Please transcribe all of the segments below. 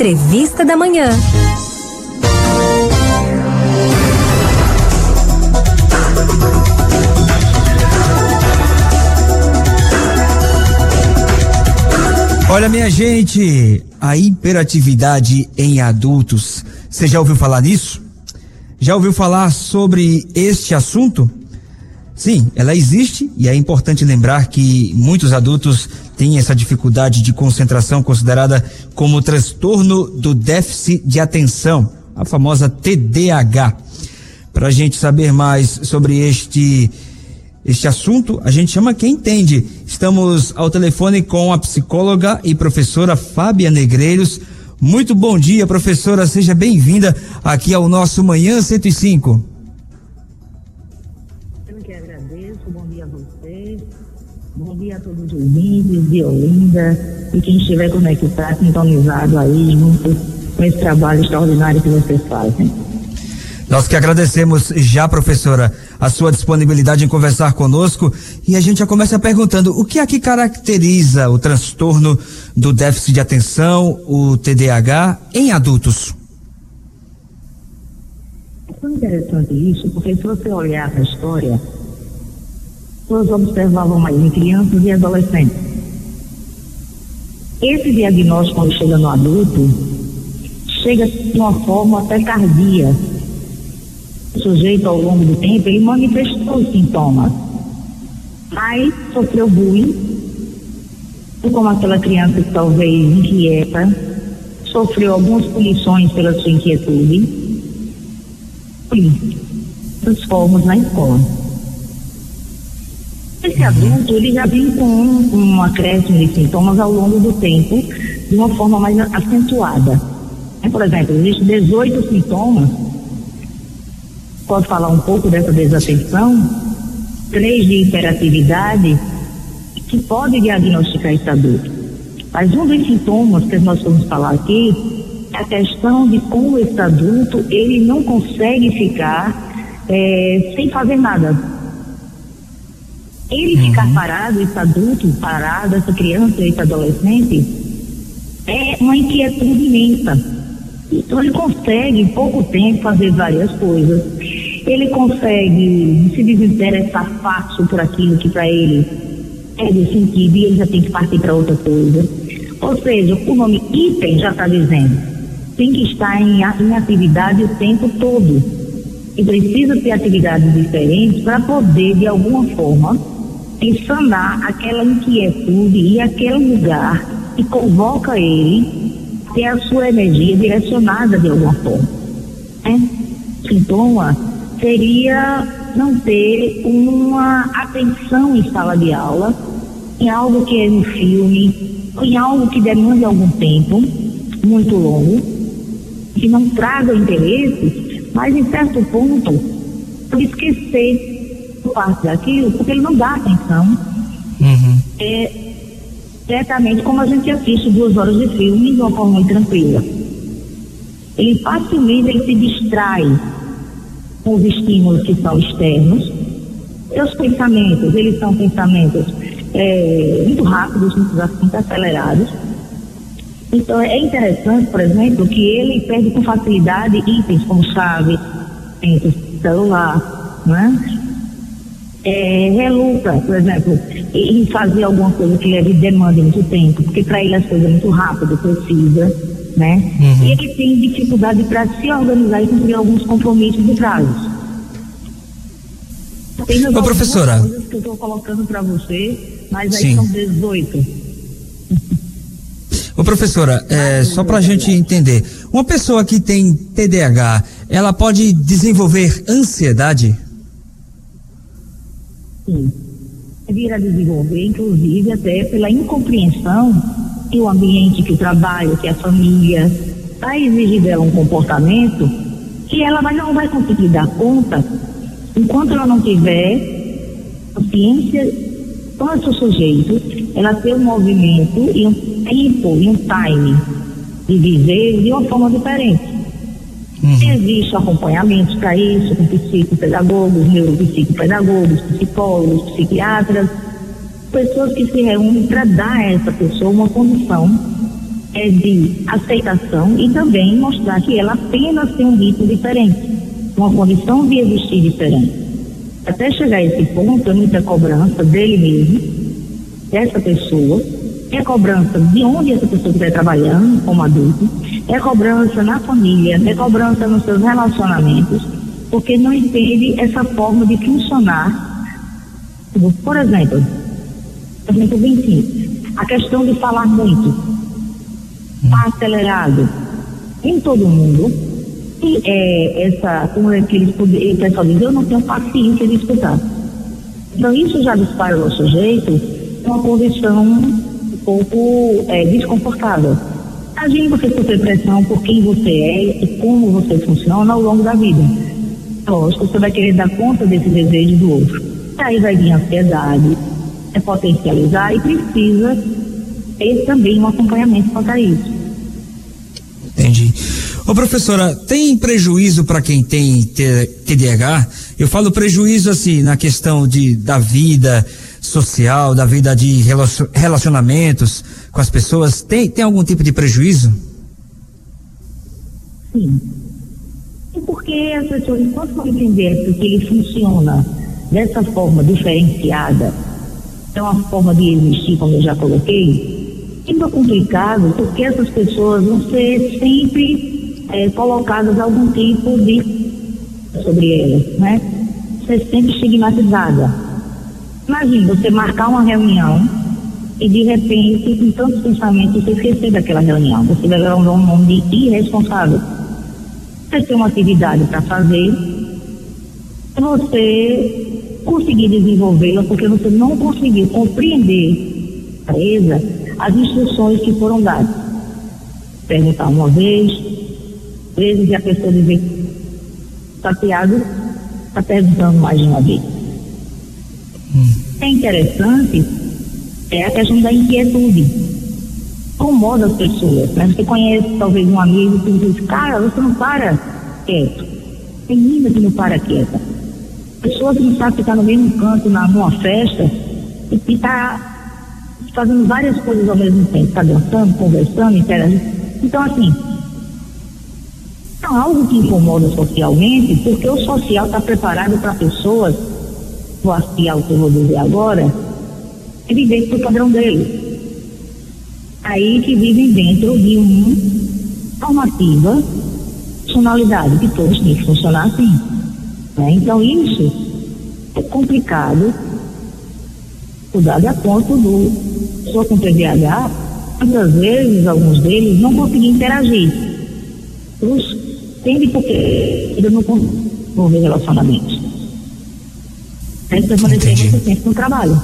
Entrevista da Manhã. Olha, minha gente, a hiperatividade em adultos. Você já ouviu falar nisso? Já ouviu falar sobre este assunto? Sim, ela existe e é importante lembrar que muitos adultos têm essa dificuldade de concentração considerada como transtorno do déficit de atenção, a famosa TDAH. Para a gente saber mais sobre este este assunto, a gente chama quem entende. Estamos ao telefone com a psicóloga e professora Fábia Negreiros. Muito bom dia, professora. Seja bem-vinda aqui ao nosso Manhã 105. Bom dia a todos os ouvintes de Olinda e quem estiver conectado, sintonizado aí junto com esse trabalho extraordinário que vocês fazem. Nós que agradecemos já, professora, a sua disponibilidade em conversar conosco e a gente já começa perguntando o que é que caracteriza o transtorno do déficit de atenção, o TDAH, em adultos? É tão interessante isso, porque se você olhar para a história, nós observavam mais em crianças e adolescentes. Esse diagnóstico, quando chega no adulto, chega de uma forma até tardia o sujeito ao longo do tempo, ele manifestou os sintomas. Mas sofreu bullying, como aquela criança que talvez inquieta, sofreu algumas punições pela sua inquietude, formas na escola. Esse adulto, ele já vem com um, um acréscimo de sintomas ao longo do tempo, de uma forma mais acentuada. Por exemplo, existem 18 sintomas pode falar um pouco dessa desatenção, três de hiperatividade, que pode diagnosticar esse adulto. Mas um dos sintomas que nós vamos falar aqui é a questão de como esse adulto ele não consegue ficar é, sem fazer nada. Ele uhum. ficar parado, esse adulto parado, essa criança, esse adolescente, é uma inquietude imensa então ele consegue em pouco tempo fazer várias coisas. Ele consegue se desinteressar fácil por aquilo que para ele é de sentido e ele já tem que partir para outra coisa. Ou seja, o nome item já está dizendo, tem que estar em, em atividade o tempo todo. E precisa ter atividades diferentes para poder, de alguma forma, sanar aquela inquietude e aquele lugar que convoca ele ter a sua energia direcionada de alguma forma. Né? Sintoma seria não ter uma atenção em sala de aula, em algo que é no filme, em algo que demande algum tempo, muito longo, que não traga interesse, mas em certo ponto esquecer parte daquilo, porque ele não dá atenção. Uhum. É, certamente como a gente assiste duas horas de filme de uma forma muito tranquila. Ele facilmente ele se distrai com os estímulos que são externos. Seus pensamentos, eles são pensamentos é, muito rápidos, muito, acelerados. Então é interessante, por exemplo, que ele perde com facilidade itens como chave, celular, né? É, reluta, por exemplo, em fazer alguma coisa que leve demanda muito tempo, porque para ele as coisas é muito rápido, precisa, né? Uhum. E ele tem dificuldade para se organizar e cumprir alguns compromissos de prazos. Ô, professora. coisas que eu estou colocando para você, mas aí Sim. são 18. Ô professora, é, só para a gente entender, uma pessoa que tem TDAH, ela pode desenvolver ansiedade? Sim, vir a desenvolver, inclusive até pela incompreensão que o ambiente, que o trabalho, que a família está exigindo dela um comportamento que ela não vai conseguir dar conta enquanto ela não tiver consciência quanto o sujeito, ela ter um movimento e um tempo e um time de viver de uma forma diferente. Uhum. Existe acompanhamento para isso, com psicopedagogos, neuropsicopedagogos, psicólogos, psiquiatras, pessoas que se reúnem para dar a essa pessoa uma condição é de aceitação e também mostrar que ela apenas tem um ritmo diferente, uma condição de existir diferente. Até chegar a esse ponto, é muita cobrança dele mesmo, dessa pessoa, é cobrança de onde essa pessoa estiver trabalhando como adulto, é cobrança na família, é cobrança nos seus relacionamentos, porque não entende essa forma de funcionar. Por exemplo, exemplo bem simples, a questão de falar muito, tá acelerado em todo mundo, e é, essa, como é que eles o pessoal diz, eu não tenho paciência de escutar. Então isso já dispara o sujeito uma condição um pouco é, desconfortável. Imagine você sofrer pressão por quem você é e como você funciona ao longo da vida. Lógico, você vai querer dar conta desse desejo do outro. Aí vai vir ansiedade, é potencializar e precisa ter também um acompanhamento quanto a isso. Entendi. Ô professora, tem prejuízo para quem tem TDAH? Eu falo prejuízo assim na questão de da vida social, da vida de relacionamentos com as pessoas. Tem, tem algum tipo de prejuízo? Sim. E porque as pessoas, enquanto não entender que ele funciona dessa forma diferenciada, é uma forma de existir, como eu já coloquei, fica complicado porque essas pessoas vão ser sempre é, colocadas algum tipo de sobre elas, né? Ser sempre estigmatizada. Imagina você marcar uma reunião e de repente, com tantos pensamentos, você esquecer daquela reunião. Você vai levar um nome de irresponsável. Você tem uma atividade para fazer, você conseguir desenvolvê-la porque você não conseguiu compreender a empresa as instruções que foram dadas. Perguntar uma vez, vezes e a pessoa dizer chateado, está perguntando mais de uma vez. É interessante é a questão da inquietude. Incomoda as pessoas. Né? Você conhece talvez um amigo que diz, cara, você não para quieto. Tem menina que não para quieta pessoa que não sabe ficar no mesmo canto na, numa festa e está fazendo várias coisas ao mesmo tempo, está dançando, conversando, interagindo. Então, assim, é algo que incomoda socialmente, porque o social está preparado para pessoas, vou aspiar o que vou dizer agora, que vivem do padrão dele. Aí que vivem dentro de uma normativa, personalidade, que todos têm que funcionar assim. Né? Então isso é complicado, cuidado a ponto do pessoa com TDAH, muitas vezes, alguns deles, não conseguem interagir. Os tende porque ele não desenvolver relacionamentos. Tem que permanecer muito tempo no trabalho.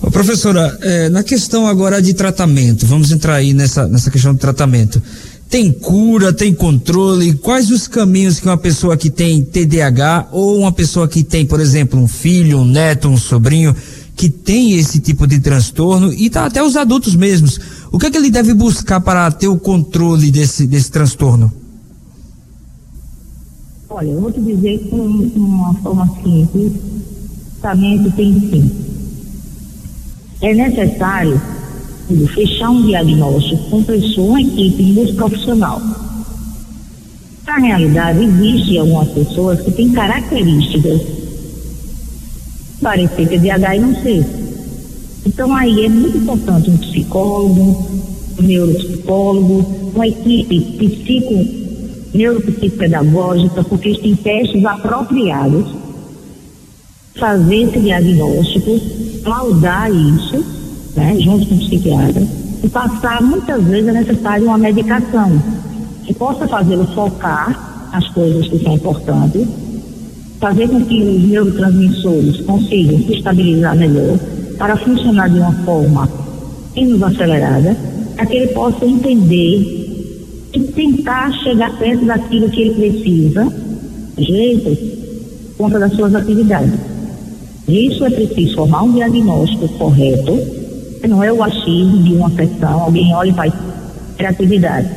Ô, professora, é, na questão agora de tratamento, vamos entrar aí nessa, nessa questão do tratamento. Tem cura, tem controle? Quais os caminhos que uma pessoa que tem TDAH ou uma pessoa que tem, por exemplo, um filho, um neto, um sobrinho que tem esse tipo de transtorno e tá até os adultos mesmos, o que é que ele deve buscar para ter o controle desse desse transtorno? Olha, eu vou te dizer com uma forma simples, tratamento tem sim. É necessário fechar um diagnóstico com pessoa, equipe multiprofissional. Na realidade, existem algumas pessoas que têm características parecer TDAH e não ser. Então aí é muito importante um psicólogo, um neuropsicólogo, uma equipe psico, neuropsicopedagógica, porque eles têm testes apropriados, fazer esse diagnóstico, laudar isso né, junto com o psiquiatra, e passar, muitas vezes, é necessário uma medicação que possa fazê-lo focar as coisas que são importantes, fazer com que os neurotransmissores consigam se estabilizar melhor para funcionar de uma forma menos acelerada, para que ele possa entender e tentar chegar perto daquilo que ele precisa, jeito, conta das suas atividades. Isso é preciso formar um diagnóstico correto não é o achismo de uma afecção, alguém olha e faz criatividade.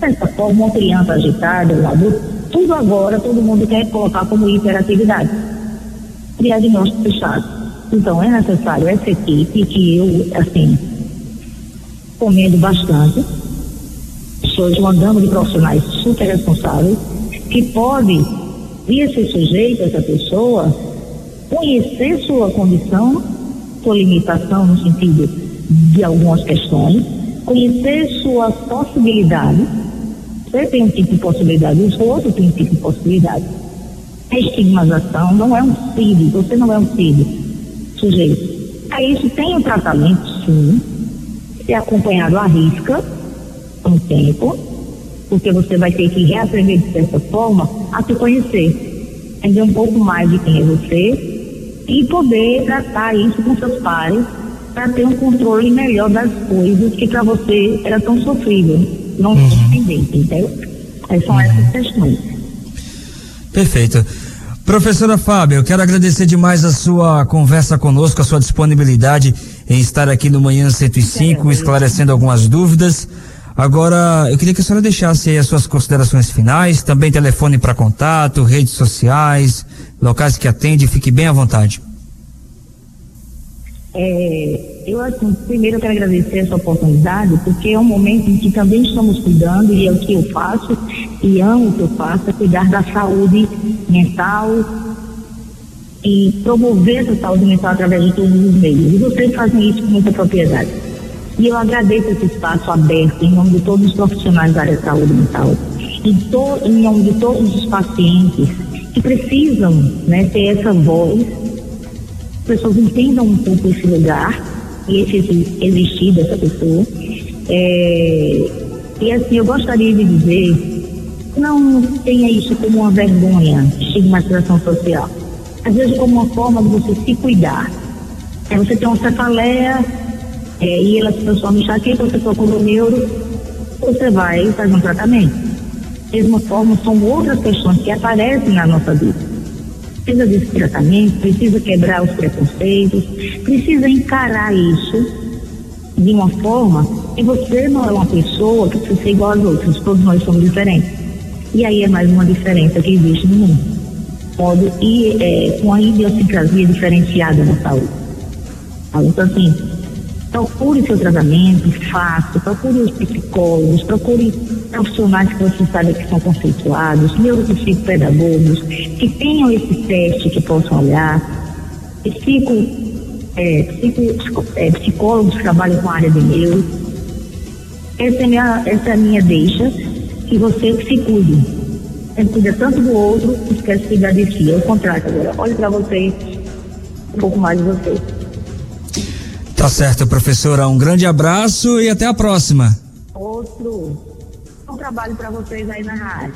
Dessa forma, uma criança agitada, um adulto, tudo agora todo mundo quer colocar como hiperatividade. Diagnóstico fechado. Então é necessário essa equipe que eu, assim, recomendo bastante. Estou mandando de profissionais super responsáveis que pode a ser sujeito, essa pessoa, conhecer sua condição, sua limitação no sentido de algumas questões, conhecer suas possibilidades. Você tem um tipo de possibilidade, o outro tem um tipo de possibilidade. A estigmatização não é um CID, você não é um CID, sujeito. A isso tem um tratamento, sim, ser acompanhado à risca, um tempo, porque você vai ter que reaprender de certa forma a se conhecer, entender um pouco mais de quem é você e poder tratar isso com seus pares para ter um controle melhor das coisas que para você era tão sofrível, não uhum. entendente, entendeu? São uhum. essas questões. Perfeito. Professora Fábio, eu quero agradecer demais a sua conversa conosco, a sua disponibilidade em estar aqui no Manhã 105, esclarecendo algumas dúvidas. Agora, eu queria que a senhora deixasse aí as suas considerações finais, também telefone para contato, redes sociais, locais que atende, fique bem à vontade. É, eu, assim, primeiro eu quero agradecer essa oportunidade, porque é um momento em que também estamos cuidando, e é o que eu faço, e amo o que eu faço, é cuidar da saúde mental e promover essa saúde mental através de todos os meios. E vocês fazem isso com muita propriedade. E eu agradeço esse espaço aberto em nome de todos os profissionais da área de saúde mental, em, to, em nome de todos os pacientes que precisam né, ter essa voz, as pessoas entendam um pouco esse lugar e esse existir dessa pessoa. É, e assim, eu gostaria de dizer, não tenha isso como uma vergonha, estigmatização social. Às vezes como uma forma de você se cuidar. É você tem uma cefaleia, é, e ela se transforma em enxaqueca, você procura o neuro, você vai fazer um tratamento. Mesma forma, são outras questões que aparecem na nossa vida. Precisa desse tratamento, precisa quebrar os preconceitos, precisa encarar isso de uma forma que você não é uma pessoa que precisa ser igual às outras, todos nós somos diferentes. E aí é mais uma diferença que existe no mundo. Pode ir é, com a idiosincrasia diferenciada na saúde. Então, assim, procure seu tratamento, faça, procure os psicólogos, procure profissionais que você sabe que são conceituados, neuropsicopedagogos, que tenham esse teste que possam olhar, psico, é, psico, é, psicólogos que trabalham com a área de neuro. Essa é, minha, essa é a minha deixa, que você se cuide. Você cuida tanto do outro, esquece de cuidar de si. É o contrário agora. Olhe para você, um pouco mais de você. Tá certo, professora. Um grande abraço e até a próxima. Outro. Um trabalho para vocês aí na rádio.